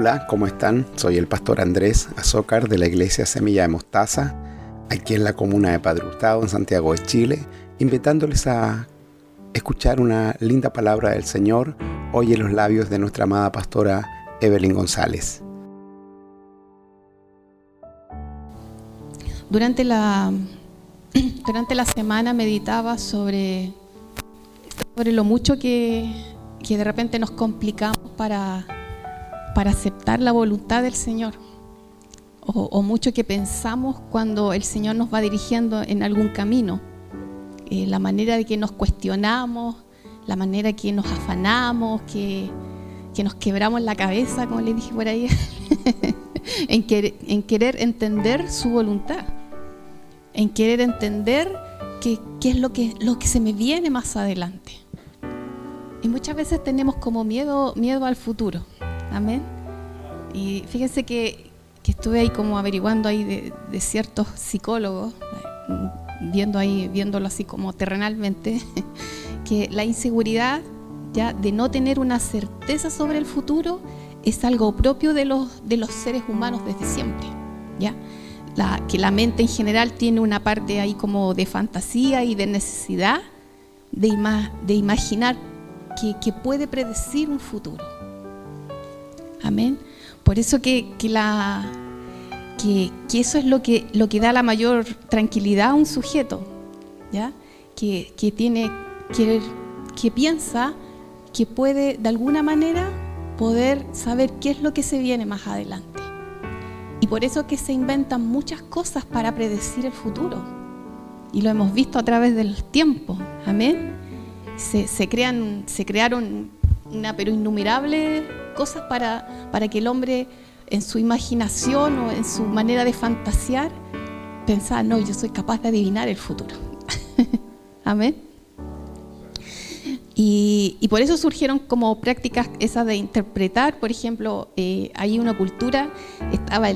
Hola, ¿cómo están? Soy el pastor Andrés Azócar de la iglesia Semilla de Mostaza, aquí en la comuna de Padre Hurtado, en Santiago de Chile, invitándoles a escuchar una linda palabra del Señor hoy en los labios de nuestra amada pastora Evelyn González. Durante la, durante la semana meditaba sobre, sobre lo mucho que, que de repente nos complicamos para para aceptar la voluntad del Señor. O, mucho que pensamos cuando el Señor nos va dirigiendo en algún camino. Eh, la manera de que nos cuestionamos, la manera que nos afanamos, que, nos quebramos la cabeza, como le dije por ahí, en, querer entender su voluntad, en querer entender qué, es lo que, lo que se me viene más adelante. Y muchas veces tenemos como miedo, miedo al futuro. Amén. Y fíjense que, estuve ahí como averiguando ahí de, ciertos psicólogos, viendo ahí, viéndolo así como terrenalmente, que la inseguridad ya de no tener una certeza sobre el futuro es algo propio de los, de los seres humanos desde siempre. ¿ya? La, que la mente en general tiene una parte ahí como de fantasía y de necesidad de, de imaginar que, que puede predecir un futuro. Amén. Por eso que, la, que, eso es lo que, lo que da la mayor tranquilidad a un sujeto, ¿ya? Que, tiene, que, que piensa que puede de alguna manera poder saber qué es lo que se viene más adelante. Y por eso que se inventan muchas cosas para predecir el futuro. Y lo hemos visto a través del tiempo. Amén. Se, se, crean, se crearon una pero innumerable cosas para, para que el hombre en su imaginación o en su manera de fantasear pensara, no, yo soy capaz de adivinar el futuro. Amén. Y, por eso surgieron como prácticas esas de interpretar, por ejemplo, eh, hay una cultura, estaba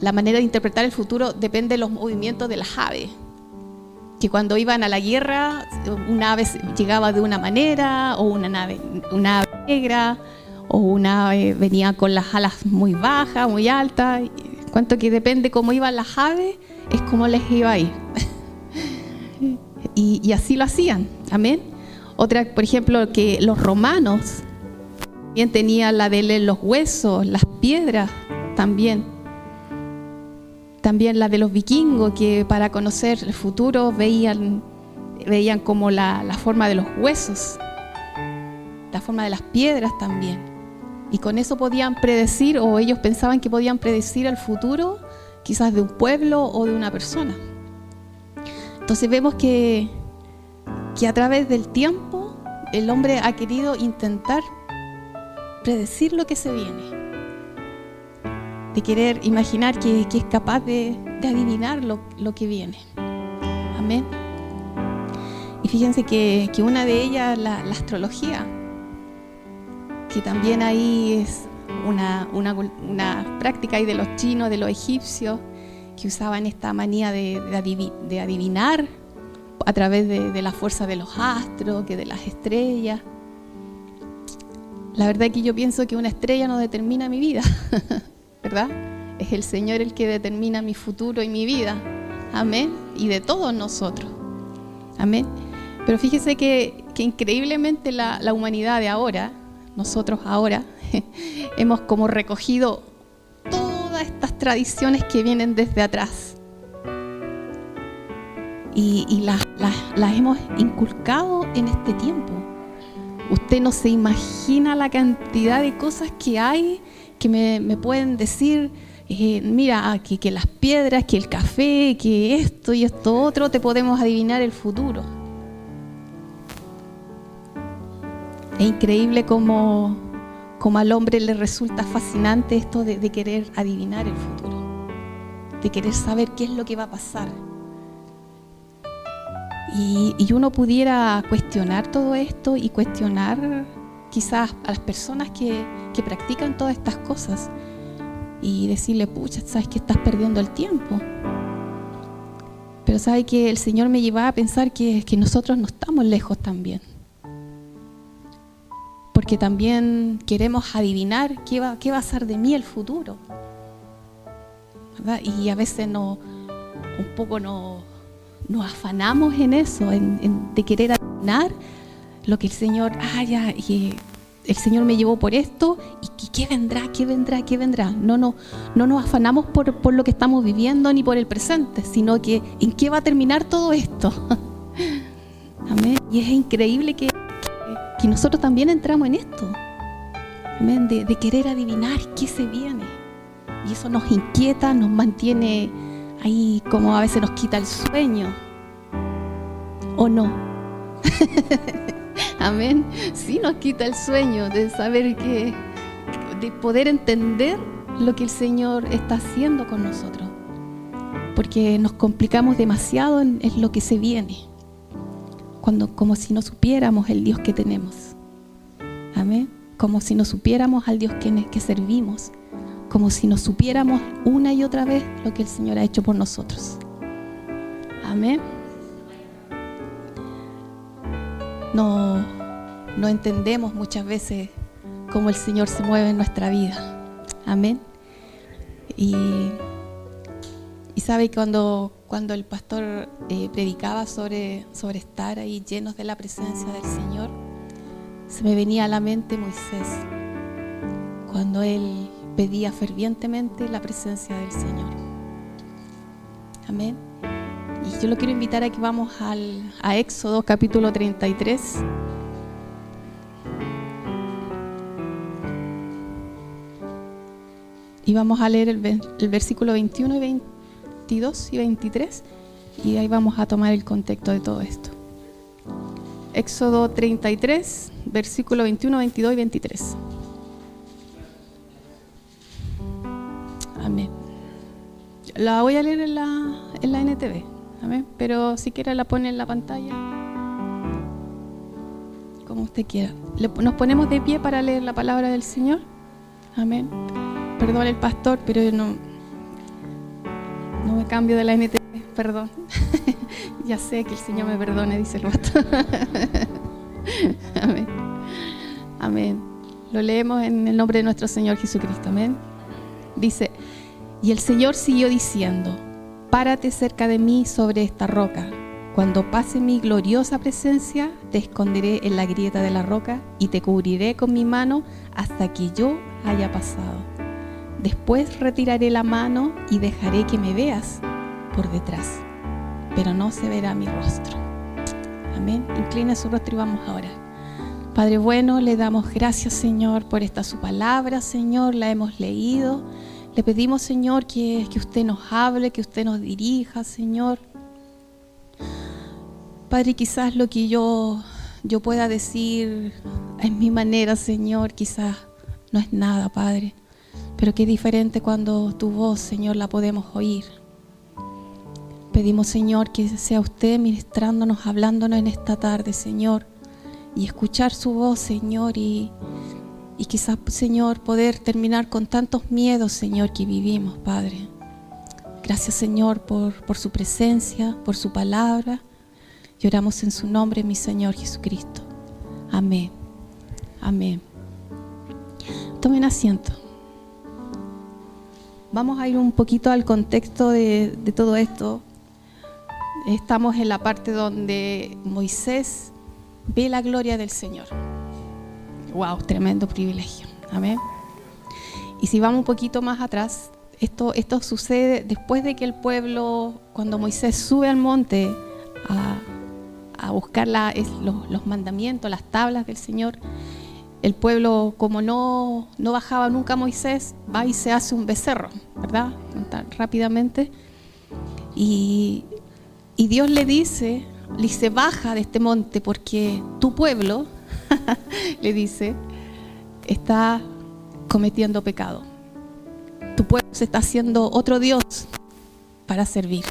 la manera de interpretar el futuro depende de los movimientos de las aves. Que cuando iban a la guerra, una ave llegaba de una manera, o una nave, una ave negra, o una venía con las alas muy bajas, muy altas. Cuanto que depende cómo iban las aves, es como les iba a ir. y, así lo hacían. Amén. Otra, por ejemplo, que los romanos también tenían la de los huesos, las piedras también. También la de los vikingos, que para conocer el futuro veían, veían como la forma de los huesos, la forma de las piedras también. Y con eso podían predecir, o ellos pensaban que podían predecir el futuro, quizás de un pueblo o de una persona. Entonces vemos que, que a través del tiempo el hombre ha querido intentar predecir lo que se viene, de querer imaginar que, es capaz de, adivinar lo, que viene. Amén. Y fíjense que, una de ellas, la astrología, que también ahí es una, práctica ahí de los chinos, de los egipcios, que usaban esta manía de, adivinar a través de, la fuerza de los astros, que de las estrellas. La verdad es que yo pienso que una estrella no determina mi vida, ¿verdad? Es el Señor el que determina mi futuro y mi vida. Amén. Y de todos nosotros. Amén. Pero fíjese que, increíblemente la humanidad de ahora nosotros ahora hemos como recogido todas estas tradiciones que vienen desde atrás y, las, hemos inculcado en este tiempo. Usted no se imagina la cantidad de cosas que hay que me, pueden decir, eh, mira, que, que las piedras, que el café, que esto y esto otro, te podemos adivinar el futuro. Es increíble cómo, al hombre le resulta fascinante esto de, querer adivinar el futuro, de querer saber qué es lo que va a pasar. Y, uno pudiera cuestionar todo esto y cuestionar quizás a las personas que, practican todas estas cosas y decirle, pucha, sabes que estás perdiendo el tiempo. Pero sabe que el Señor me lleva a pensar que, que nosotros no estamos lejos también porque también queremos adivinar qué va, qué va a ser de mí el futuro. Y a veces no, un poco nos, afanamos en eso, en, de querer adivinar lo que el Señor, ah, ya, y el Señor me llevó por esto, y, qué vendrá, qué vendrá, qué vendrá. No, no, no nos afanamos por, por lo que estamos viviendo ni por el presente, sino que en qué va a terminar todo esto. Y es increíble que, que, nosotros también entramos en esto. Amén. De, querer adivinar qué se viene. Y eso nos inquieta, nos mantiene ahí como a veces nos quita el sueño. ¿O no? Amén. Sí nos quita el sueño de saber que, de poder entender lo que el Señor está haciendo con nosotros. Porque nos complicamos demasiado en, lo que se viene. Cuando, como si no supiéramos el Dios que tenemos. Amén. Como si no supiéramos al Dios que, servimos como si nos supiéramos una y otra vez lo que el Señor ha hecho por nosotros. Amén. No, no entendemos muchas veces cómo el Señor se mueve en nuestra vida. Amén. Y, y sabe cuando, cuando el pastor eh, predicaba sobre, sobre estar ahí llenos de la presencia del Señor, se me venía a la mente Moisés, cuando él pedía fervientemente la presencia del Señor. Amén. Y yo lo quiero invitar a que vamos al, a Éxodo capítulo 33. Y vamos a leer el, el versículo 21 y 22 y 23. Y ahí vamos a tomar el contexto de todo esto. Éxodo 33, versículo 21, 22 y 23. Amén. La voy a leer en la, en la NTV, amén. pero si quiere la pone en la pantalla, como usted quiera. nos ponemos de pie para leer la palabra del Señor. Amén. Perdón el pastor, pero yo no, no me cambio de la NTV, perdón. ya sé que el Señor me perdone, dice el pastor. Amén. Amén. Lo leemos en el nombre de nuestro Señor Jesucristo. Amén. Dice, y el Señor siguió diciendo, párate cerca de mí sobre esta roca. Cuando pase mi gloriosa presencia, te esconderé en la grieta de la roca y te cubriré con mi mano hasta que yo haya pasado. Después retiraré la mano y dejaré que me veas por detrás, pero no se verá mi rostro. Amén. Inclina su rostro y vamos ahora. Padre bueno, le damos gracias Señor por esta su palabra, Señor, la hemos leído. Le pedimos, Señor, que, que usted nos hable, que usted nos dirija, Señor. Padre, quizás lo que yo, yo pueda decir en mi manera, Señor, quizás no es nada, Padre. Pero qué diferente cuando tu voz, Señor, la podemos oír. Pedimos, Señor, que sea usted ministrándonos, hablándonos en esta tarde, Señor, y escuchar su voz, Señor, y, y quizás, Señor, poder terminar con tantos miedos, Señor, que vivimos, Padre. Gracias, Señor, por, por su presencia, por su palabra. Lloramos en su nombre, mi Señor Jesucristo. Amén. Amén. Tomen asiento. Vamos a ir un poquito al contexto de, todo esto. Estamos en la parte donde Moisés ve la gloria del Señor. Wow, tremendo privilegio. Amén. Y si vamos un poquito más atrás, esto sucede después de que el pueblo, cuando Moisés sube al monte a, buscar los, mandamientos, las tablas del Señor, el pueblo, como no, no bajaba nunca Moisés, va y se hace un becerro, ¿verdad? Rápidamente. Y, y Dios le dice, le dice, baja de este monte porque tu pueblo, le dice, está cometiendo pecado. Tu pueblo se está haciendo otro Dios para servir.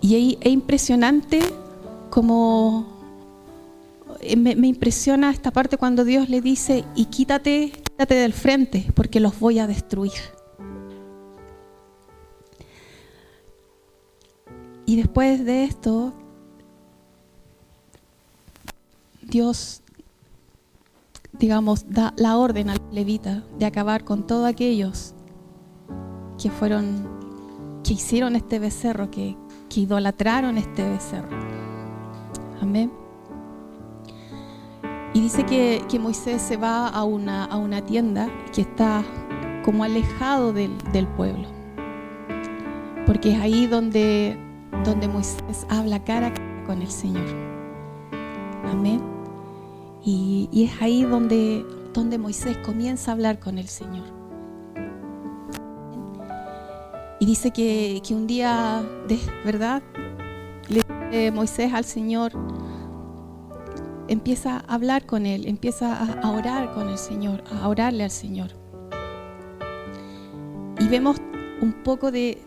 Y es impresionante como eh, me, impresiona esta parte cuando Dios le dice, y quítate, quítate del frente, porque los voy a destruir. Y después de esto, Dios digamos, da la orden al levita de acabar con todos aquellos que fueron, que hicieron este becerro, que, que idolatraron este becerro. Amén. Y dice que, Moisés se va a una, a una, tienda que está como alejado del, del, pueblo. Porque es ahí donde, donde Moisés habla cara a cara con el Señor. Amén. Y, y, es ahí donde, donde Moisés comienza a hablar con el Señor. Y dice que, que un día, de verdad, le dice Moisés al Señor, empieza a hablar con Él, empieza a, orar con el Señor, a orarle al Señor. Y vemos un poco de...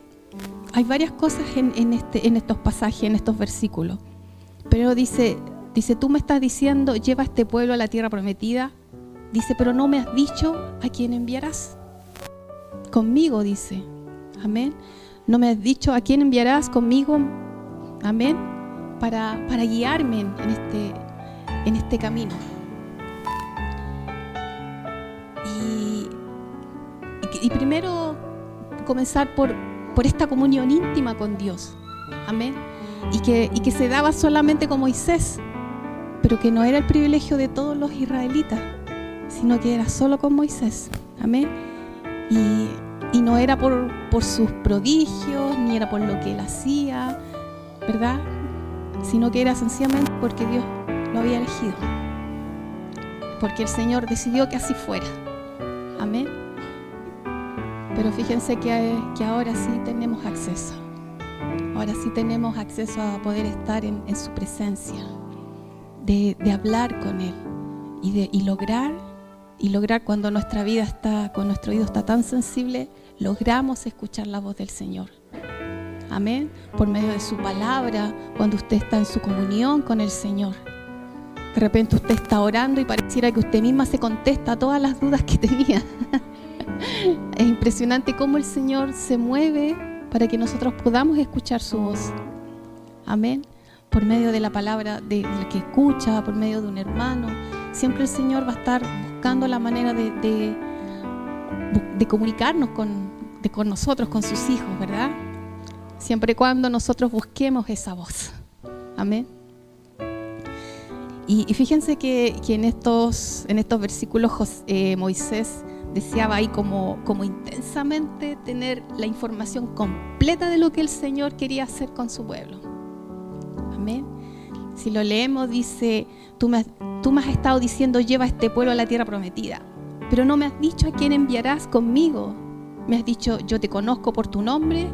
Hay varias cosas en, este, en estos pasajes, en estos versículos. Pero dice, dice, tú me estás diciendo, lleva a este pueblo a la tierra prometida. Dice, pero no me has dicho a quién enviarás. Conmigo, dice. Amén. No me has dicho a quién enviarás conmigo. Amén. Para, para guiarme en este, en este camino. Y, primero comenzar por, por esta comunión íntima con Dios. Amén. Y que, y que se daba solamente con Moisés, pero que no era el privilegio de todos los israelitas, sino que era solo con Moisés. Amén. Y, y no era por, por sus prodigios, ni era por lo que él hacía, ¿verdad? Sino que era sencillamente porque Dios lo había elegido. Porque el Señor decidió que así fuera. Amén. Pero fíjense que, ahora sí tenemos acceso. Ahora sí tenemos acceso a poder estar en, su presencia, de, hablar con Él y, de, y lograr, y lograr cuando nuestra vida está, con nuestro oído está tan sensible, logramos escuchar la voz del Señor. Amén. Por medio de su palabra, cuando usted está en su comunión con el Señor. De repente usted está orando y pareciera que usted misma se contesta todas las dudas que tenía. es impresionante cómo el Señor se mueve para que nosotros podamos escuchar su voz. Amén. Por medio de la palabra del que escucha, por medio de un hermano. Siempre el Señor va a estar buscando la manera de, de, comunicarnos con, con nosotros, con sus hijos, ¿verdad? Siempre y cuando nosotros busquemos esa voz. Amén. Y, fíjense que, en, estos, en estos versículos eh, Moisés deseaba ahí como, como intensamente tener la información completa de lo que el Señor quería hacer con su pueblo. Amén. Si lo leemos, dice, tú me, has, tú me has estado diciendo, lleva a este pueblo a la tierra prometida, pero no me has dicho a quién enviarás conmigo. Me has dicho, yo te conozco por tu nombre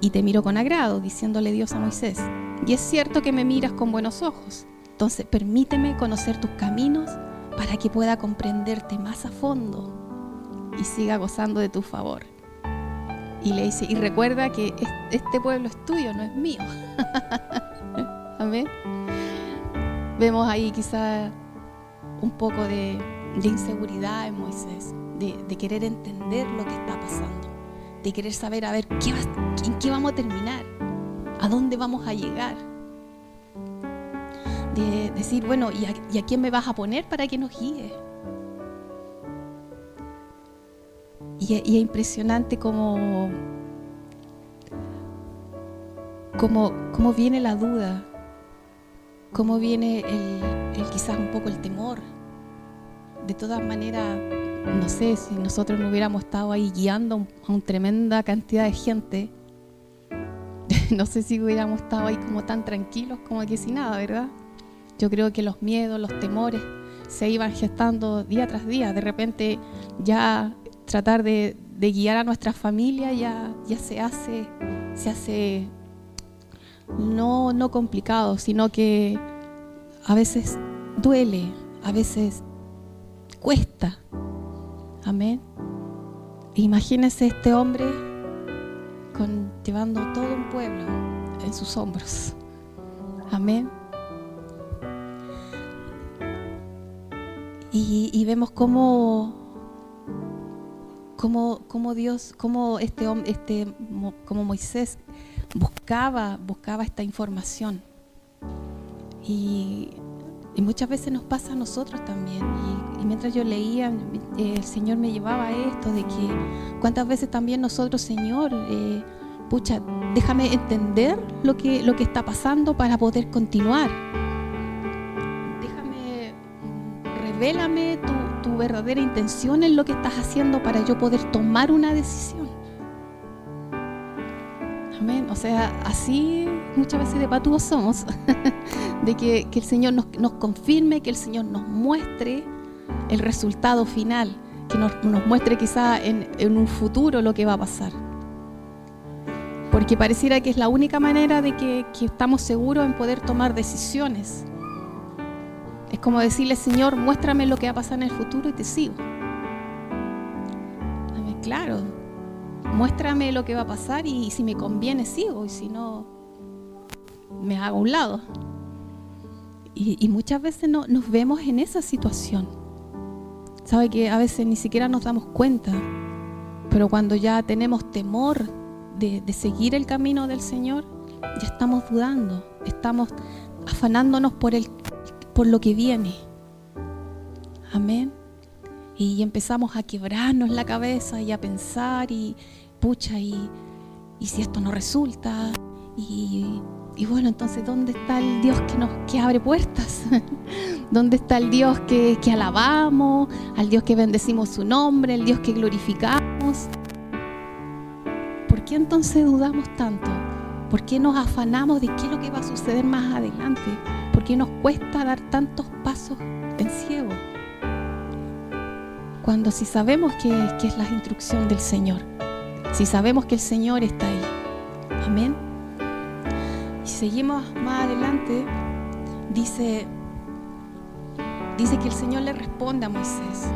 y te miro con agrado, diciéndole Dios a Moisés. Y es cierto que me miras con buenos ojos. Entonces, permíteme conocer tus caminos para que pueda comprenderte más a fondo y siga gozando de tu favor. Y le dice, y recuerda que este pueblo es tuyo, no es mío. Amén. Vemos ahí quizá un poco de, inseguridad en Moisés, de, querer entender lo que está pasando, de querer saber, a ver, ¿qué ¿en qué vamos a terminar? ¿A dónde vamos a llegar? De decir, bueno, ¿y a, quién me vas a poner para que nos guíe? Y, es impresionante cómo, cómo, viene la duda, cómo viene el, quizás un poco el temor. De todas maneras, no sé, si nosotros no hubiéramos estado ahí guiando a una tremenda cantidad de gente, no sé si hubiéramos estado ahí como tan tranquilos como que sin nada, ¿verdad? Yo creo que los miedos, los temores se iban gestando día tras día. De repente ya tratar de, guiar a nuestra familia ya, se hace, no complicado, sino que a veces duele, a veces cuesta. Amén. Imagínese este hombre con, llevando todo un pueblo en sus hombros. Amén. Y, vemos cómo, cómo, Dios, cómo este este, como Moisés buscaba, buscaba esta información. Y muchas veces nos pasa a nosotros también. Y, mientras yo leía, el Señor me llevaba a esto de que cuántas veces también nosotros, Señor, eh, pucha, déjame entender lo que, lo que está pasando para poder continuar. Revélame tu, tu verdadera intención en lo que estás haciendo para yo poder tomar una decisión. Amén. O sea, así muchas veces de patuos somos, de que, el Señor nos, confirme, que el Señor nos muestre el resultado final, que nos, muestre quizá en, un futuro lo que va a pasar. Porque pareciera que es la única manera de que, estamos seguros en poder tomar decisiones. Es como decirle, Señor, muéstrame lo que va a pasar en el futuro y te sigo. Claro, muéstrame lo que va a pasar y si me conviene sigo y si no, me hago a un lado. Y, muchas veces no, nos vemos en esa situación. Sabe que a veces ni siquiera nos damos cuenta, pero cuando ya tenemos temor de, seguir el camino del Señor, ya estamos dudando, estamos afanándonos por, el, por lo que viene. Amén. Y empezamos a quebrarnos la cabeza y a pensar y pucha, y, y si esto no resulta, y y bueno, entonces, ¿dónde está el Dios que nos que abre puertas? ¿Dónde está el Dios que, que alabamos? Al Dios que bendecimos su nombre, el Dios que glorificamos. ¿Por qué entonces dudamos tanto? ¿Por qué nos afanamos de qué es lo que va a suceder más adelante? ¿Por qué nos cuesta dar tantos pasos en ciego? Cuando si sabemos que, que es la instrucción del Señor, si sabemos que el Señor está ahí. Amén seguimos más adelante, dice, dice que el Señor le responde a Moisés.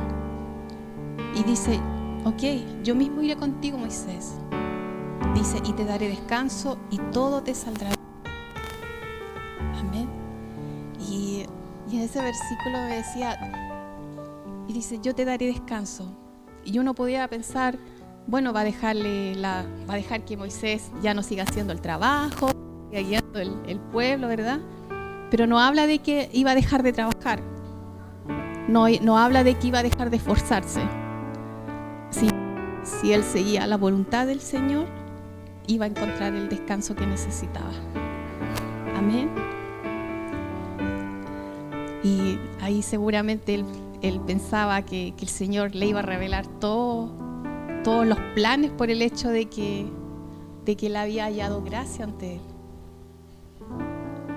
Y dice, ok, yo mismo iré contigo, Moisés. Dice, y te daré descanso y todo te saldrá. Y, en ese versículo decía, y dice, yo te daré descanso. Y uno podía pensar, bueno, va a dejarle va a dejar que Moisés ya no siga haciendo el trabajo, guiando el, pueblo, ¿verdad? Pero no habla de que iba a dejar de trabajar. No, no habla de que iba a dejar de esforzarse. Si, si él seguía la voluntad del Señor, iba a encontrar el descanso que necesitaba. Amén. Y ahí seguramente él, pensaba que, el Señor le iba a revelar todo, todos los planes por el hecho de que, de que él había hallado gracia ante él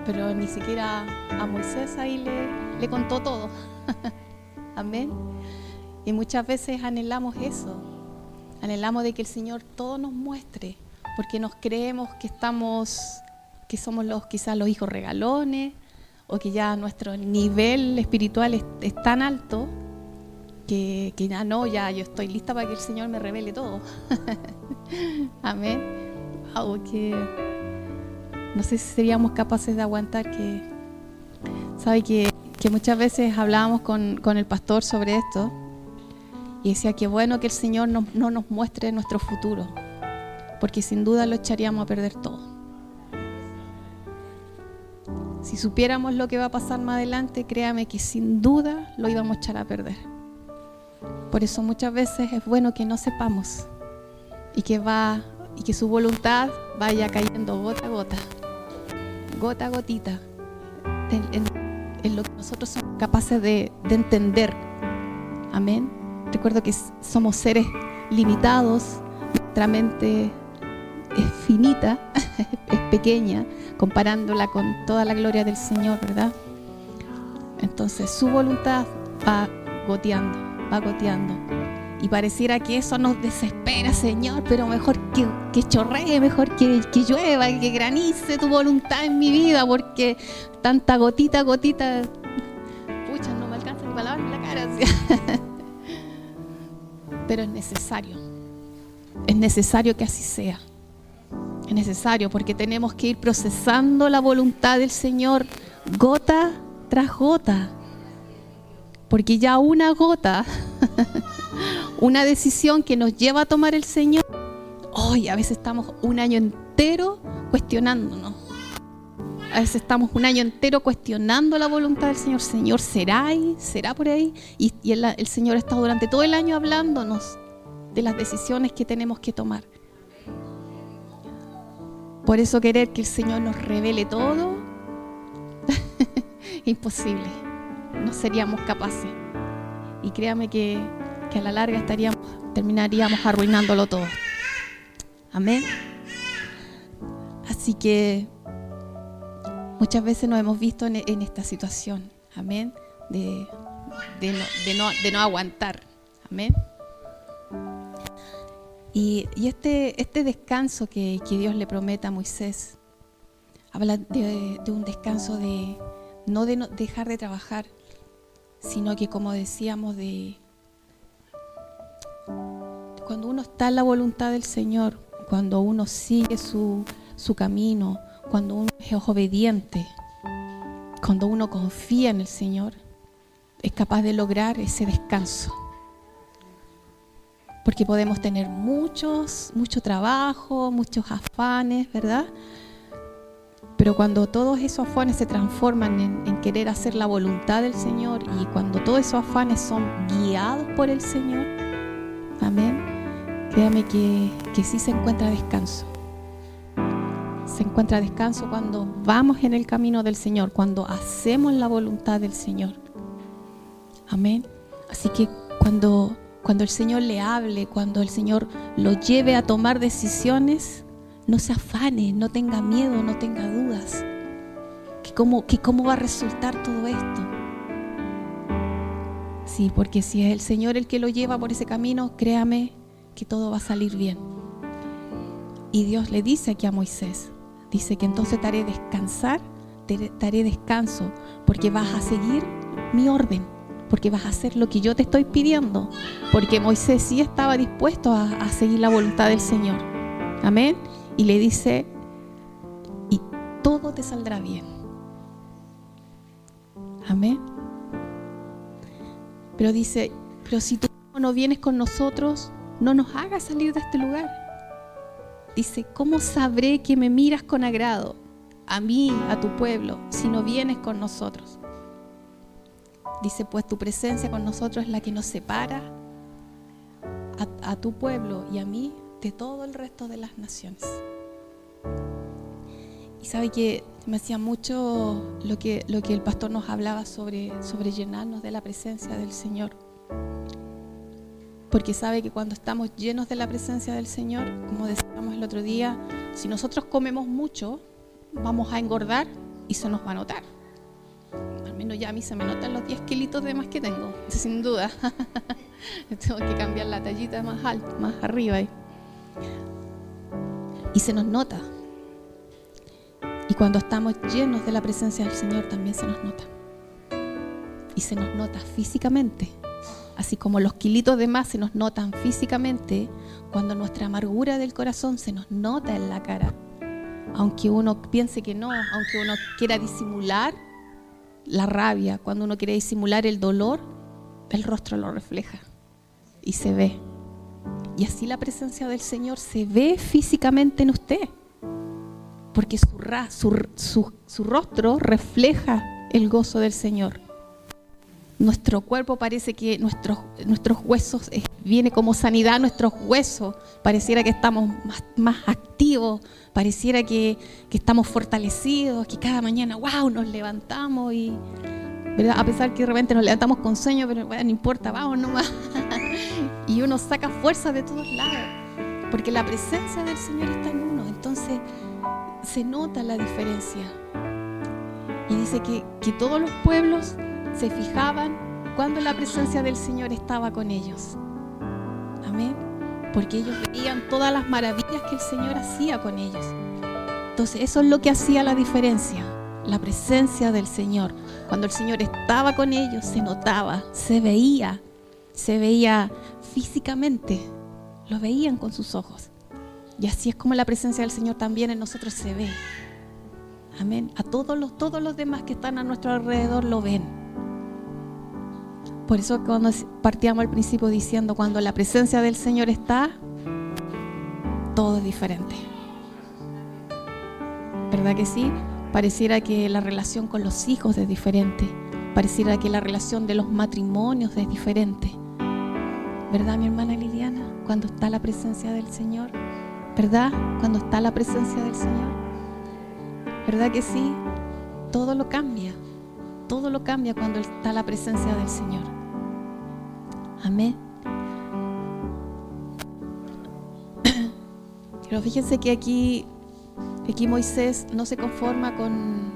pero ni siquiera a Moisés ahí le, le contó todo. Amén. Y muchas veces anhelamos eso, anhelamos de que el Señor todo nos muestre, porque nos creemos que estamos, que somos los quizás los hijos regalones, o que ya nuestro nivel espiritual es, tan alto que, que, ya no, ya yo estoy lista para que el Señor me revele todo. Amén. Wow, que no sé si seríamos capaces de aguantar que, sabe que, muchas veces hablábamos con, el pastor sobre esto y decía que bueno que el Señor no, no nos muestre nuestro futuro, porque sin duda lo echaríamos a perder todo. Si supiéramos lo que va a pasar más adelante, créame que sin duda lo íbamos a echar a perder. Por eso muchas veces es bueno que no sepamos y que va y que su voluntad vaya cayendo gota a gota gota a gotita, en, lo que nosotros somos capaces de, entender. Amén. Recuerdo que somos seres limitados, nuestra mente es finita, es pequeña, comparándola con toda la gloria del Señor, ¿verdad? Entonces su voluntad va goteando, va goteando. Y pareciera que eso nos desespera, Señor, pero mejor que, que chorree, mejor que, que llueva, que granice tu voluntad en mi vida, porque tanta gotita, gotita, pucha, no me alcanza ni palabras en la cara. pero es necesario, es necesario que así sea. Es necesario porque tenemos que ir procesando la voluntad del Señor gota tras gota. Porque ya una gota una decisión que nos lleva a tomar el Señor, hoy a veces estamos un año entero cuestionándonos. A veces estamos un año entero cuestionando la voluntad del Señor. Señor, ¿será ahí? ¿Será por ahí? Y, el, el Señor ha estado durante todo el año hablándonos de las decisiones que tenemos que tomar. Por eso querer que el Señor nos revele todo, imposible. No seríamos capaces. Y créame que, que a la larga estaríamos, terminaríamos arruinándolo todo. Amén. Así que muchas veces nos hemos visto en, esta situación. Amén. De, de, no, aguantar. Amén. Y, este, este descanso que, Dios le promete a Moisés, habla de, un descanso de no de dejar de trabajar, sino que como decíamos, de cuando uno está en la voluntad del Señor, cuando uno sigue su camino, cuando uno es obediente, cuando uno confía en el Señor, es capaz de lograr ese descanso. Porque podemos tener muchos, mucho trabajo, muchos afanes, ¿verdad? Pero cuando todos esos afanes se transforman en, querer hacer la voluntad del Señor y cuando todos esos afanes son guiados por el Señor, amén, créame que, que sí se encuentra descanso. Se encuentra descanso cuando vamos en el camino del Señor, cuando hacemos la voluntad del Señor. Amén. Así que cuando, cuando el Señor le hable, cuando el Señor lo lleve a tomar decisiones, no se afane, no tenga miedo, no tenga dudas. Que cómo, que cómo va a resultar todo esto. Sí, porque si es el Señor el que lo lleva por ese camino, créame que todo va a salir bien. Y Dios le dice aquí a Moisés, dice que entonces te haré descansar, te, haré descanso, porque vas a seguir mi orden, porque vas a hacer lo que yo te estoy pidiendo, porque Moisés sí estaba dispuesto a, a seguir la voluntad del Señor. Amén y le dice, y todo te saldrá bien. Amén. Pero dice, pero si tú no vienes con nosotros, no nos hagas salir de este lugar. Dice, ¿cómo sabré que me miras con agrado a mí, a tu pueblo, si no vienes con nosotros? Dice, pues tu presencia con nosotros es la que nos separa a, tu pueblo y a mí de todo el resto de las naciones. Y sabe que me hacía mucho lo que, lo que el pastor nos hablaba sobre, sobre llenarnos de la presencia del Señor. Porque sabe que cuando estamos llenos de la presencia del Señor, como decíamos el otro día, si nosotros comemos mucho, vamos a engordar y se nos va a notar. Al menos ya a mí se me notan los 10 kilitos de más que tengo, sin duda. tengo que cambiar la tallita más alta, más arriba. Y se nos nota. Y cuando estamos llenos de la presencia del Señor también se nos nota. Y se nos nota físicamente. Así como los kilitos de más se nos notan físicamente, cuando nuestra amargura del corazón se nos nota en la cara. Aunque uno piense que no, aunque uno quiera disimular la rabia, cuando uno quiere disimular el dolor, el rostro lo refleja y se ve. Y así la presencia del Señor se ve físicamente en usted, porque su, su, rostro refleja el gozo del Señor. Nuestro cuerpo parece que nuestros, nuestros huesos, eh, viene como sanidad nuestros huesos, pareciera que estamos más, más activos, pareciera que, que, estamos fortalecidos, que cada mañana, wow, nos levantamos y, a pesar que de repente nos levantamos con sueño, pero bueno, no importa, vamos nomás. y uno saca fuerza de todos lados, porque la presencia del Señor está en uno, entonces se nota la diferencia. Y dice que, que todos los pueblos se fijaban cuando la presencia del Señor estaba con ellos. Amén. Porque ellos veían todas las maravillas que el Señor hacía con ellos. Entonces eso es lo que hacía la diferencia, la presencia del Señor. Cuando el Señor estaba con ellos, se notaba, se veía, se veía físicamente, lo veían con sus ojos. Y así es como la presencia del Señor también en nosotros se ve. Amén. A todos los, todos los demás que están a nuestro alrededor lo ven. Por eso cuando partíamos al principio diciendo, cuando la presencia del Señor está, todo es diferente. ¿Verdad que sí? Pareciera que la relación con los hijos es diferente. Pareciera que la relación de los matrimonios es diferente. ¿Verdad, mi hermana Liliana? Cuando está la presencia del Señor. ¿Verdad? Cuando está la presencia del Señor. ¿Verdad que sí? Todo lo cambia. Todo lo cambia cuando está la presencia del Señor. Amén. Pero fíjense que aquí, aquí Moisés no se conforma con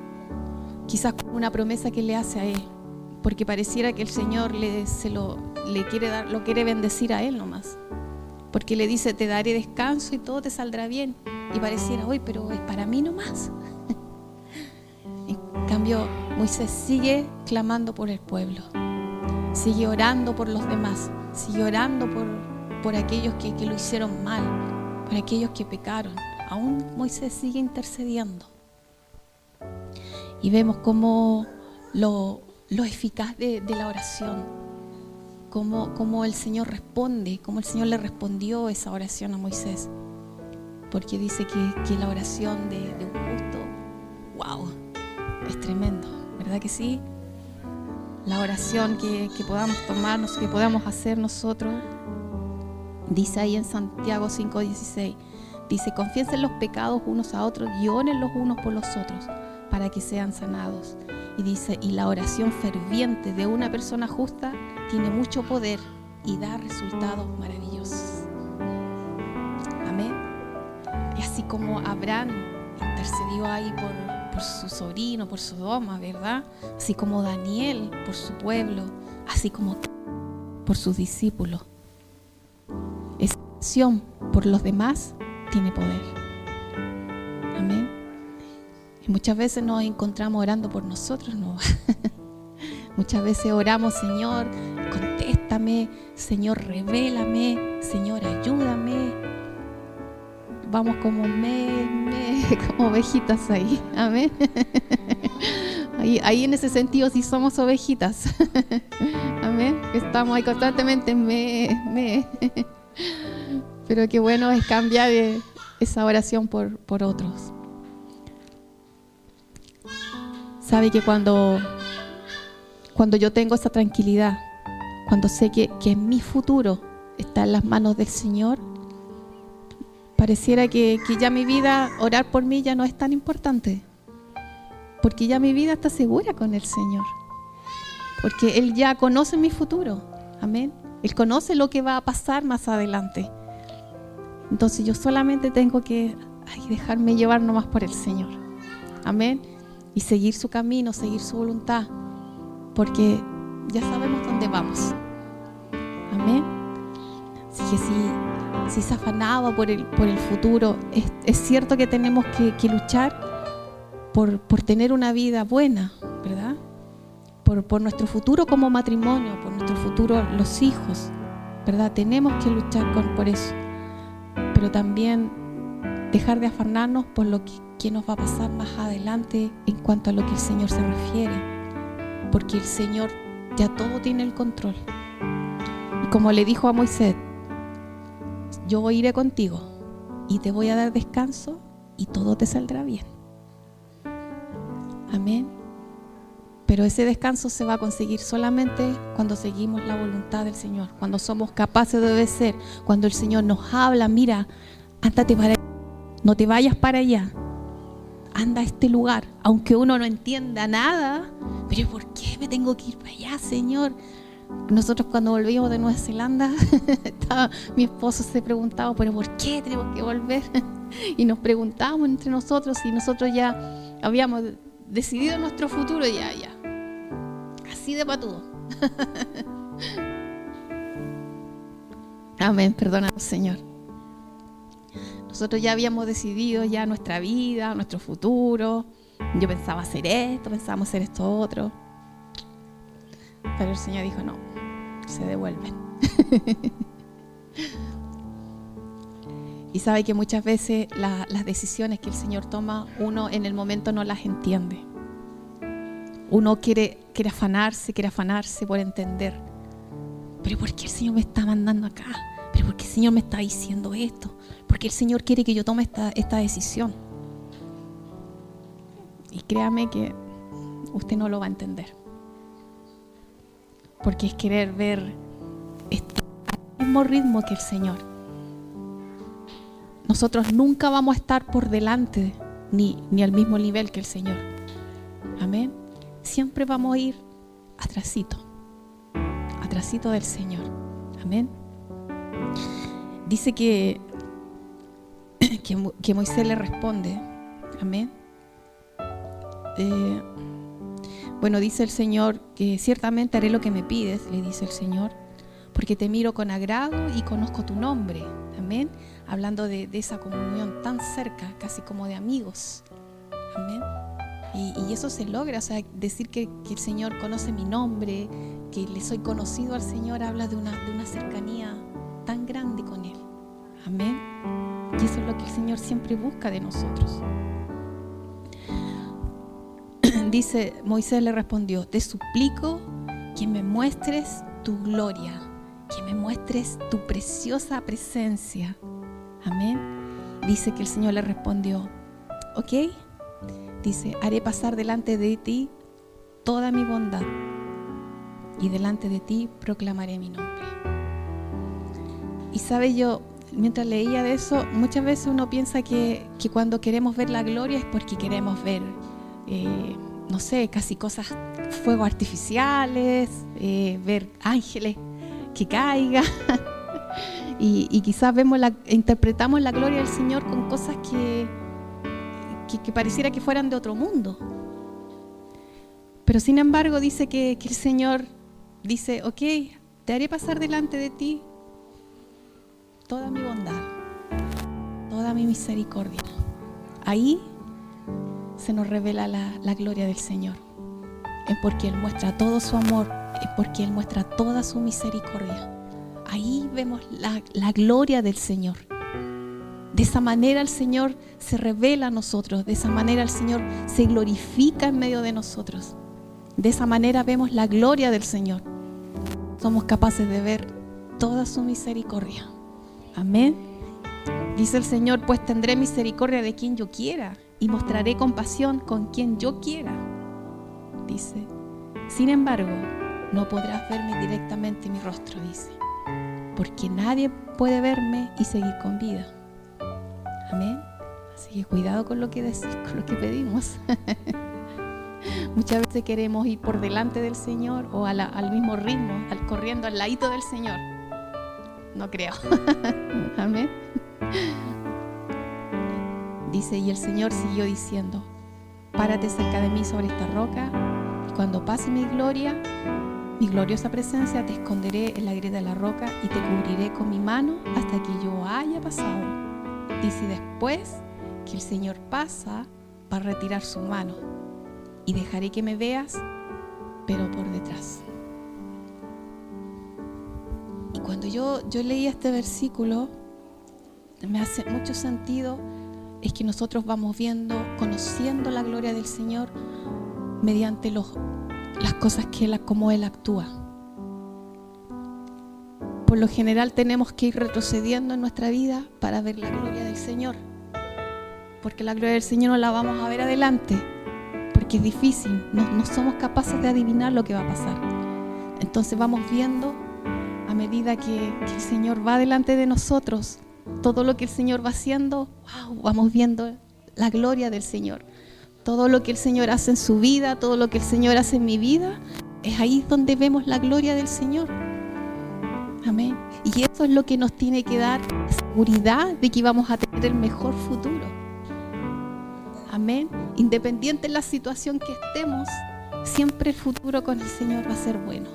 quizás una promesa que le hace a él, porque pareciera que el Señor le, se lo, le quiere dar, lo quiere bendecir a él nomás. Porque le dice, te daré descanso y todo te saldrá bien. Y pareciera, hoy, pero es para mí nomás. en cambio, Moisés sigue clamando por el pueblo, sigue orando por los demás, sigue orando por, por aquellos que, que lo hicieron mal, por aquellos que pecaron. Aún Moisés sigue intercediendo. Y vemos cómo lo, lo eficaz de, de la oración, cómo, cómo, el Señor responde, cómo el Señor le respondió esa oración a Moisés. Porque dice que, que la oración de, de, un justo, wow, es tremendo, ¿verdad que sí? La oración que, que podamos tomarnos, que podamos hacer nosotros, dice ahí en Santiago 5:16, dice, confiesen los pecados unos a otros y los unos por los otros para que sean sanados. Y dice, y la oración ferviente de una persona justa tiene mucho poder y da resultados maravillosos. Amén. Y así como Abraham intercedió ahí por, por su sobrino, por su doma, ¿verdad? Así como Daniel por su pueblo, así como por sus discípulos. Esa acción por los demás tiene poder. Amén. Y muchas veces nos encontramos orando por nosotros, no. muchas veces oramos, Señor, contéstame, Señor, revélame, Señor, ayúdame. Vamos como me, me, como ovejitas ahí. Amén. Ahí, ahí en ese sentido sí somos ovejitas. Amén. Estamos ahí constantemente me, me. Pero qué bueno es cambiar esa oración por, por otros. Sabe que cuando, cuando yo tengo esa tranquilidad, cuando sé que, que mi futuro está en las manos del Señor, pareciera que, ya mi vida, orar por mí ya no es tan importante. Porque ya mi vida está segura con el Señor. Porque Él ya conoce mi futuro. Amén. Él conoce lo que va a pasar más adelante. Entonces yo solamente tengo que dejarme llevar nomás por el Señor. Amén. Y seguir su camino, seguir su voluntad. Porque ya sabemos dónde vamos. Amén. Así que si, si se afanaba por el, por el futuro, es, es cierto que tenemos que, luchar por, por, tener una vida buena, ¿verdad? Por, por, nuestro futuro como matrimonio, por nuestro futuro los hijos, ¿verdad? Tenemos que luchar por eso. Pero también dejar de afanarnos por lo que, que nos va a pasar más adelante en cuanto a lo que el Señor se refiere. Porque el Señor ya todo tiene el control. Y como le dijo a Moisés, yo iré contigo y te voy a dar descanso y todo te saldrá bien. Amén. Pero ese descanso se va a conseguir solamente cuando seguimos la voluntad del Señor, cuando somos capaces de obedecer, cuando el Señor nos habla, mira, ándate para allá, no te vayas para allá, anda a este lugar, aunque uno no entienda nada, pero ¿por qué me tengo que ir para allá, Señor? Nosotros cuando volvimos de Nueva Zelanda, mi esposo se preguntaba, pero ¿por qué tenemos que volver? y nos preguntábamos entre nosotros y nosotros ya habíamos decidido nuestro futuro ya, ya. Así de patudo. Amén, perdónanos, Señor. Nosotros ya habíamos decidido ya nuestra vida, nuestro futuro. Yo pensaba hacer esto, pensábamos hacer esto otro. Pero el Señor dijo, no, se devuelven. y sabe que muchas veces la, las decisiones que el Señor toma, uno en el momento no las entiende. Uno quiere, quiere afanarse, quiere afanarse por entender. Pero ¿por qué el Señor me está mandando acá? ¿Pero por qué el Señor me está diciendo esto? ¿Por qué el Señor quiere que yo tome esta, esta decisión? Y créame que usted no lo va a entender. Porque es querer ver este, al mismo ritmo que el Señor. Nosotros nunca vamos a estar por delante ni, ni al mismo nivel que el Señor. Amén. Siempre vamos a ir atrasito, atrasito del Señor. Amén. Dice que, que, Moisés le responde. Amén. Eh, bueno, dice el Señor que ciertamente haré lo que me pides, le dice el Señor, porque te miro con agrado y conozco tu nombre. Amén. Hablando de, esa comunión tan cerca, casi como de amigos. Amén. Y, eso se logra, o sea, decir que, el Señor conoce mi nombre, que le soy conocido al Señor, habla de una, de una cercanía tan grande con Él. Amén. Y eso es lo que el Señor siempre busca de nosotros. Dice, Moisés le respondió, te suplico que me muestres tu gloria, que me muestres tu preciosa presencia. Amén. Dice que el Señor le respondió, ok. Dice, haré pasar delante de ti toda mi bondad y delante de ti proclamaré mi nombre. Y sabe yo, mientras leía de eso, muchas veces uno piensa que, cuando queremos ver la gloria es porque queremos ver, eh, no sé, casi cosas, fuegos artificiales, eh, ver ángeles que caigan. y, quizás vemos la, interpretamos la gloria del Señor con cosas que, que, pareciera que fueran de otro mundo. Pero sin embargo dice que, que el Señor dice, ok, te haré pasar delante de ti toda mi bondad, toda mi misericordia. Ahí se nos revela la, gloria del Señor. Es porque Él muestra todo su amor, es porque Él muestra toda su misericordia. Ahí vemos la, la gloria del Señor. De esa manera el Señor se revela a nosotros, de esa manera el Señor se glorifica en medio de nosotros. De esa manera vemos la gloria del Señor. Somos capaces de ver toda su misericordia. Amén. Dice el Señor, pues tendré misericordia de quien yo quiera y mostraré compasión con quien yo quiera. Dice, sin embargo, no podrás verme directamente mi rostro, dice, porque nadie puede verme y seguir con vida. Amén. Así que cuidado con lo que decimos, con lo que pedimos. Muchas veces queremos ir por delante del Señor o al mismo ritmo, al corriendo al ladito del Señor. No creo. Amén. Dice, y el Señor siguió diciendo, párate cerca de mí sobre esta roca, y cuando pase mi gloria, mi gloriosa presencia, te esconderé en la grieta de la roca y te cubriré con mi mano hasta que yo haya pasado. Dice después que el Señor pasa para retirar su mano y dejaré que me veas, pero por detrás cuando yo, yo este versículo, me hace mucho sentido, es que nosotros vamos viendo, conociendo la gloria del Señor mediante los, las cosas que Él, como Él actúa. Por lo general tenemos que ir retrocediendo en nuestra vida para ver la gloria del Señor. Porque la gloria del Señor no la vamos a ver adelante. Porque es difícil. No, somos capaces de adivinar lo que va a pasar. Entonces vamos viendo a medida que, el Señor va delante de nosotros, todo lo que el Señor va haciendo, vamos viendo la gloria del Señor. Todo lo que el Señor hace en su vida, todo lo que el Señor hace en mi vida, es ahí donde vemos la gloria del Señor. Amén. Y eso es lo que nos tiene que dar seguridad de que vamos a tener el mejor futuro. Amén. Independiente de la situación que estemos, siempre el futuro con el Señor va a ser bueno.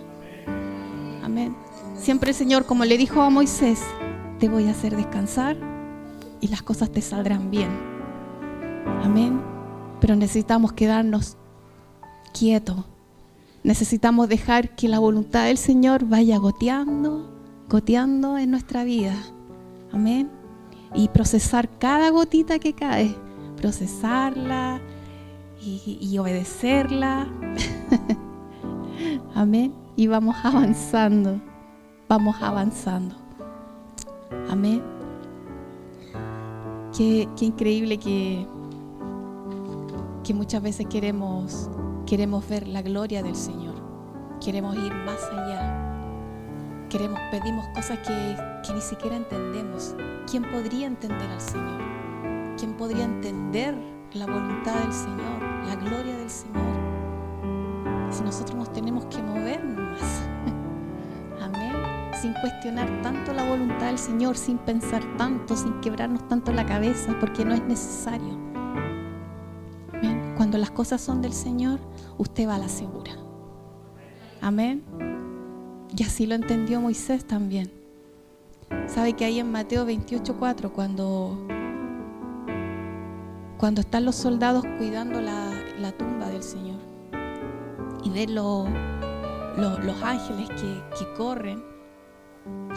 Amén. Siempre el Señor, como le dijo a Moisés, te voy a hacer descansar y las cosas te saldrán bien. Amén. Pero necesitamos quedarnos quietos. Necesitamos dejar que la voluntad del Señor vaya goteando, goteando en nuestra vida. Amén. Y procesar cada gotita que cae. Procesarla y, y obedecerla. Amén. Y vamos avanzando vamos avanzando. Amén. Qué, increíble que, que muchas veces queremos, queremos ver la gloria del Señor, queremos ir más allá. Queremos, pedimos cosas que, que ni siquiera entendemos. ¿Quién podría entender al Señor? ¿Quién podría entender la voluntad del Señor, la gloria del Señor? Si nosotros nos tenemos que mover más. Sin cuestionar tanto la voluntad del Señor, sin pensar tanto, sin quebrarnos tanto la cabeza, porque no es necesario. Cuando las cosas son del Señor, usted va a la segura. Amén. Y así lo entendió Moisés también. Sabe que ahí en Mateo 28:4, cuando, cuando están los soldados cuidando la, tumba del Señor y ven lo- lo- los ángeles que corren,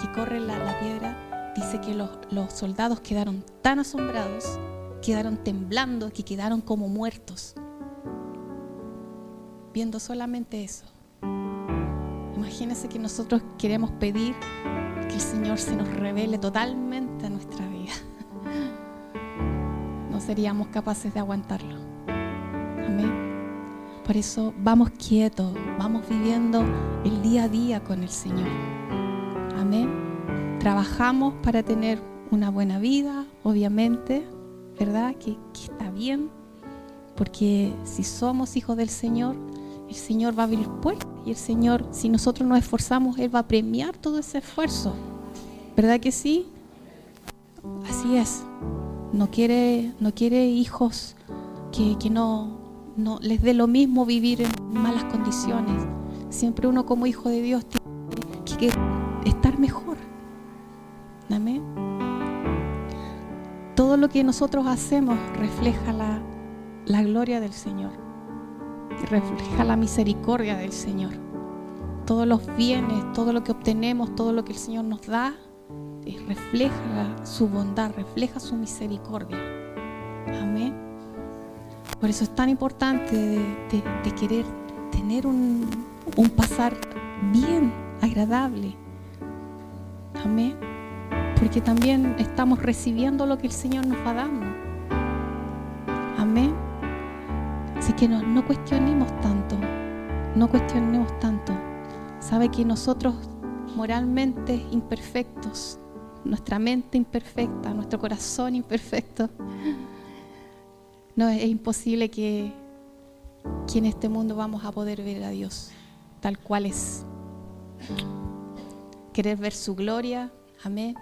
que corren la, piedra, dice que los, los soldados quedaron tan asombrados, quedaron temblando, que quedaron como muertos, viendo solamente eso. Imagínense que nosotros queremos pedir que el Señor se nos revele totalmente a nuestra vida. No seríamos capaces de aguantarlo. Amén. Por eso vamos quietos, vamos viviendo el día a día con el Señor. Trabajamos para tener una buena vida, obviamente, ¿verdad? Que, está bien, porque si somos hijos del Señor, el Señor va a abrir puertas y el Señor, si nosotros nos esforzamos, Él va a premiar todo ese esfuerzo. ¿Verdad que sí? Así es. No quiere, no quiere hijos que, que no, no les dé lo mismo vivir en malas condiciones. Siempre uno como hijo de Dios tiene que estar mejor. Amén. Todo lo que nosotros hacemos refleja la, gloria del Señor refleja la misericordia del Señor. Todos los bienes, todo lo que obtenemos, todo lo que el Señor nos da, eh, refleja su bondad, refleja su misericordia. Amén. Por eso es tan importante de, querer tener un pasar bien, agradable. Amén. Porque también estamos recibiendo lo que el Señor nos va dando. Amén. Así que no, no cuestionemos tanto, no cuestionemos tanto. Sabe que nosotros moralmente imperfectos, nuestra mente imperfecta, nuestro corazón imperfecto, no es imposible que, que en este mundo vamos a poder ver a Dios tal cual es. Querer ver su gloria, amén.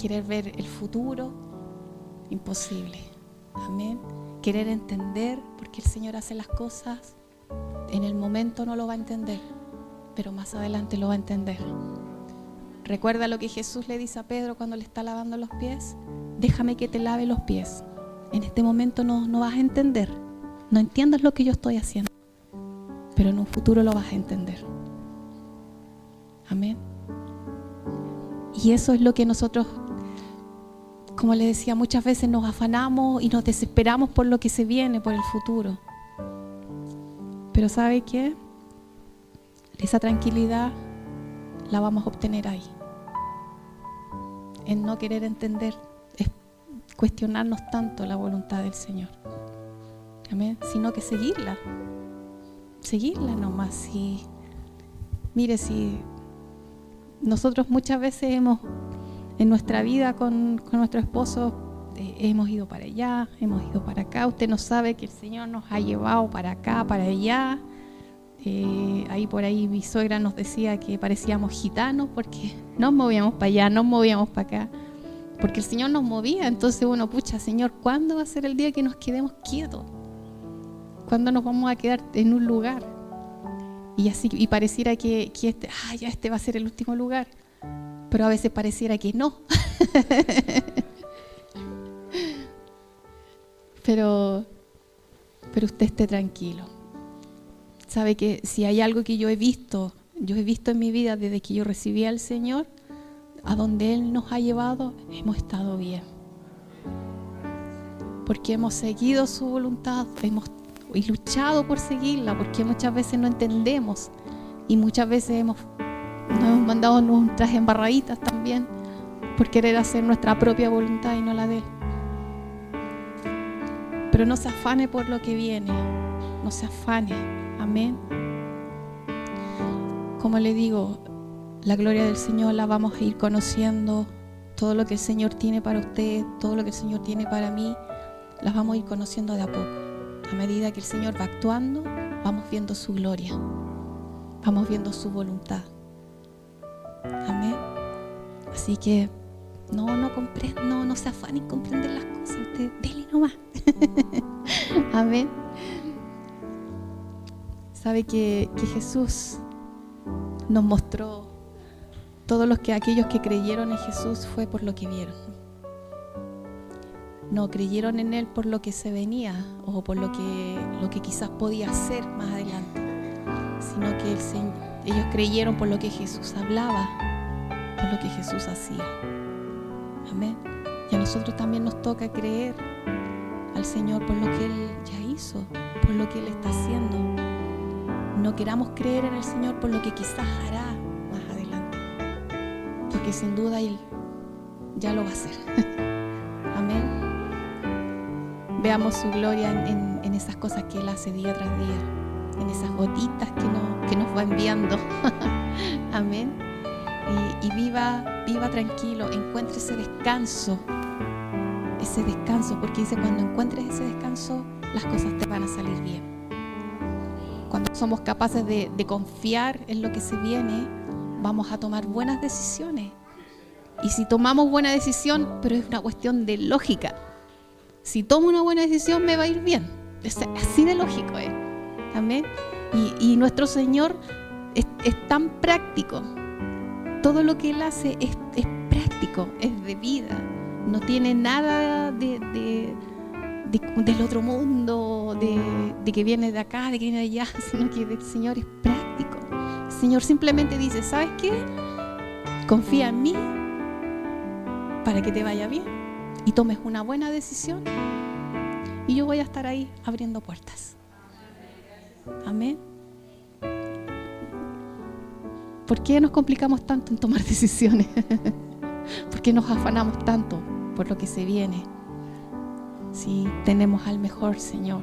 Querer ver el futuro, imposible. Amén querer entender, porque el Señor hace las cosas, en el momento no lo va a entender, pero más adelante lo va a entender. Recuerda lo que Jesús le dice a Pedro cuando le está lavando los pies, déjame que te lave los pies. En este momento no, no vas a entender, no entiendas lo que yo estoy haciendo, pero en un futuro lo vas a entender. Amén. Y eso es lo que nosotros como le decía, muchas veces nos afanamos y nos desesperamos por lo que se viene, por el futuro. Pero ¿sabe qué? Esa tranquilidad la vamos a obtener ahí. En no querer entender, es cuestionarnos tanto la voluntad del Señor. Amén. Sino que seguirla. Seguirla nomás. Y mire, si nosotros muchas veces hemos en nuestra vida con, con nuestro esposo eh, hemos ido para allá, hemos ido para acá. Usted no sabe que el Señor nos ha llevado para acá, para allá. Eh, ahí por ahí mi suegra nos decía que parecíamos gitanos porque nos movíamos para allá, nos movíamos para acá. Porque el Señor nos movía. Entonces uno, pucha, Señor, ¿cuándo va a ser el día que nos quedemos quietos? ¿Cuándo nos vamos a quedar en un lugar? Y así, y pareciera que, este, ah, ya este va a ser el último lugar pero a veces pareciera que no. pero, pero usted esté tranquilo. Sabe que si hay algo que yo he visto, yo he visto en mi vida desde que yo recibí al Señor, a donde Él nos ha llevado, hemos estado bien. Porque hemos seguido su voluntad, hemos y luchado por seguirla, porque muchas veces no entendemos y muchas veces hemos nos hemos mandado nuestras embarraditas también por querer hacer nuestra propia voluntad y no la de Él. Pero no se afane por lo que viene, no se afane, amén. Como le digo, la gloria del Señor la vamos a ir conociendo, todo lo que el Señor tiene para usted, todo lo que el Señor tiene para mí, las vamos a ir conociendo de a poco. A medida que el Señor va actuando, vamos viendo su gloria, vamos viendo su voluntad. Amén. Así que no, no comprende, no, no se afanen comprender las cosas. Usted dele nomás. Amén. Sabe que, que, Jesús nos mostró todos los que aquellos que creyeron en Jesús fue por lo que vieron. No creyeron en él por lo que se venía o por lo que, lo que quizás podía hacer más adelante, sino que el Señor, ellos creyeron por lo que Jesús hablaba, por lo que Jesús hacía. Amén. Y a nosotros también nos toca creer al Señor por lo que Él ya hizo, por lo que Él está haciendo. No queramos creer en el Señor por lo que quizás hará más adelante, porque sin duda Él ya lo va a hacer. Veamos su gloria en, esas cosas que Él hace día tras día, en esas gotitas que nos va enviando. Amén y, viva, viva tranquilo, encuentre ese descanso, ese descanso, porque dice, cuando encuentres ese descanso, las cosas te van a salir bien. Cuando somos capaces de, de confiar en lo que se viene, vamos a tomar buenas decisiones. Y si tomamos buena decisión, pero es una cuestión de lógica. Si tomo una buena decisión, me va a ir bien. Es así de lógico, ¿eh? Amén. Y, nuestro Señor es, tan práctico todo lo que Él hace es, práctico, es de vida, no tiene nada de, del otro mundo, de, que viene de acá, de que viene de allá, sino que el Señor es práctico. El Señor simplemente dice, ¿sabes qué? Confía en mí para que te vaya bien y tomes una buena decisión y yo voy a estar ahí abriendo puertas. Amén. ¿Por qué nos complicamos tanto en tomar decisiones? ¿Por qué nos afanamos tanto por lo que se viene? Si tenemos al mejor Señor,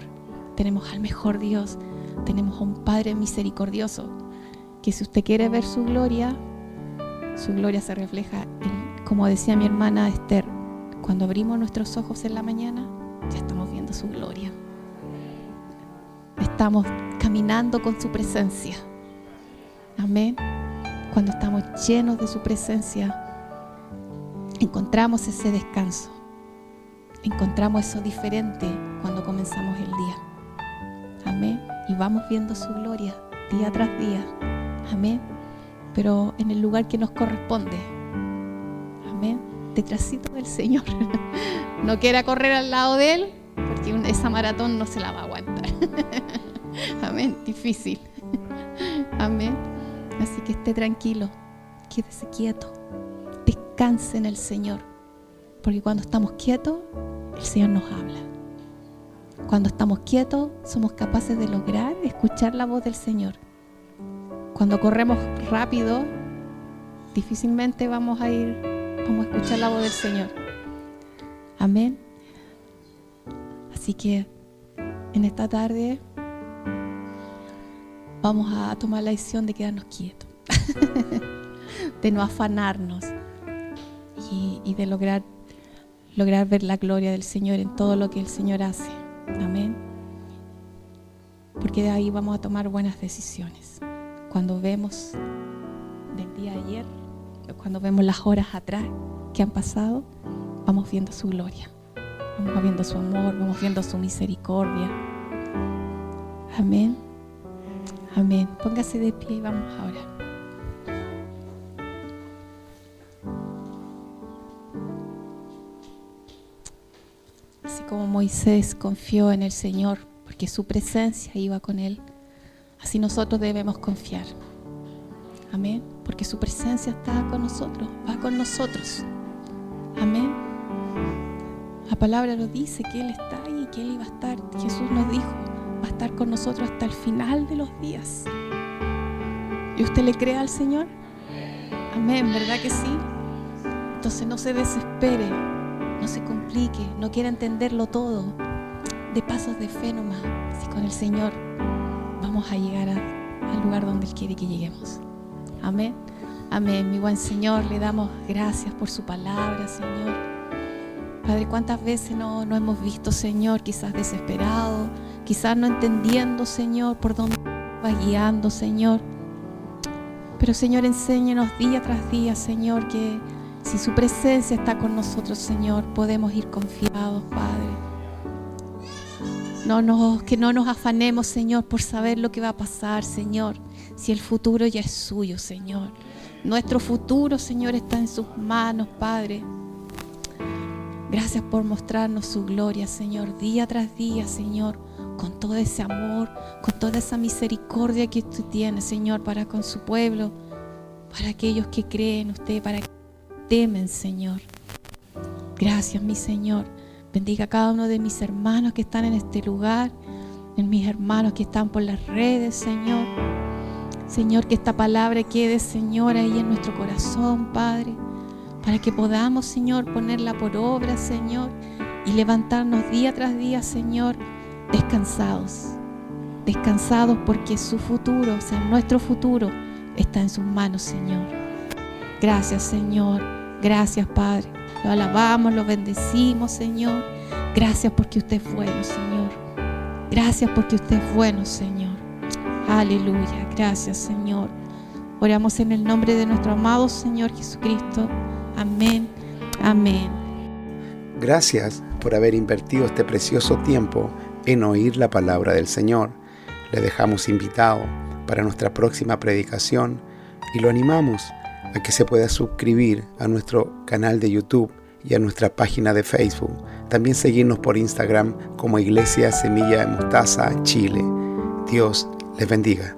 tenemos al mejor Dios, tenemos a un Padre misericordioso, que si usted quiere ver su gloria, su gloria se refleja en, como decía mi hermana Esther, cuando abrimos nuestros ojos en la mañana, ya estamos viendo su gloria. Estamos caminando con su presencia. Amén cuando estamos llenos de su presencia, encontramos ese descanso. Encontramos eso diferente cuando comenzamos el día. Amén. Y vamos viendo su gloria día tras día. Amén. Pero en el lugar que nos corresponde. Amén. Detrásito del Señor. No quiera correr al lado de Él, porque esa maratón no se la va a aguantar. Amén. Difícil. Amén. Así que esté tranquilo, quédese quieto, descanse en el Señor, porque cuando estamos quietos, el Señor nos habla. Cuando estamos quietos, somos capaces de lograr escuchar la voz del Señor. Cuando corremos rápido, difícilmente vamos a ir, a escuchar la voz del Señor. Amén. Así que en esta tarde vamos a tomar la decisión de quedarnos quietos, de no afanarnos y, de lograr, lograr ver la gloria del Señor en todo lo que el Señor hace. Amén. Porque de ahí vamos a tomar buenas decisiones. Cuando vemos del día de ayer, cuando vemos las horas atrás que han pasado, vamos viendo su gloria. Vamos viendo su amor, vamos viendo su misericordia. Amén. Amén. Póngase de pie y vamos ahora. Así como Moisés confió en el Señor porque su presencia iba con él, así nosotros debemos confiar. Amén. Porque su presencia está con nosotros, va con nosotros. Amén. La palabra lo dice que Él está ahí, que Él iba a estar. Jesús nos dijo, va a estar con nosotros hasta el final de los días. ¿Y usted le cree al Señor? Amén, ¿verdad que sí? Entonces no se desespere, no se complique, no quiera entenderlo todo. de pasos de fe. Así con el Señor vamos a llegar al lugar donde Él quiere que lleguemos. Amén. Amén. Mi buen Señor, le damos gracias por su palabra, Señor. Padre, ¿cuántas veces no, no hemos visto, Señor, quizás desesperado, quizás no entendiendo, Señor, por dónde va guiando, Señor? Pero, Señor, enséñenos día tras día, Señor, que si su presencia está con nosotros, Señor, podemos ir confiados, Padre. No nos, que no nos afanemos, Señor, por saber lo que va a pasar, Señor, si el futuro ya es suyo, Señor. Nuestro futuro, Señor, está en sus manos, Padre. Gracias por mostrarnos su gloria, Señor, día tras día, Señor, con todo ese amor, con toda esa misericordia que usted tiene, Señor, para con su pueblo, para aquellos que creen en usted, para que temen, Señor. Gracias, mi Señor. Bendiga a cada uno de mis hermanos que están en este lugar, en mis hermanos que están por las redes, Señor. Señor, que esta palabra quede, Señor, ahí en nuestro corazón, Padre, para que podamos, Señor, ponerla por obra, Señor, y levantarnos día tras día, Señor, descansados. Descansados porque su futuro, o sea, nuestro futuro, está en sus manos, Señor. Gracias, Señor. Gracias, Padre. Lo alabamos, lo bendecimos, Señor. Gracias porque usted es bueno, Señor. Gracias porque usted es bueno, Señor. Aleluya. Gracias, Señor. Oramos en el nombre de nuestro amado Señor Jesucristo. Amén. Amén. Gracias por haber invertido este precioso tiempo en oír la palabra del Señor. Le dejamos invitado para nuestra próxima predicación y lo animamos a que se pueda suscribir a nuestro canal de YouTube y a nuestra página de Facebook. También seguirnos por Instagram como Iglesia Semilla de Mostaza Chile. Dios les bendiga.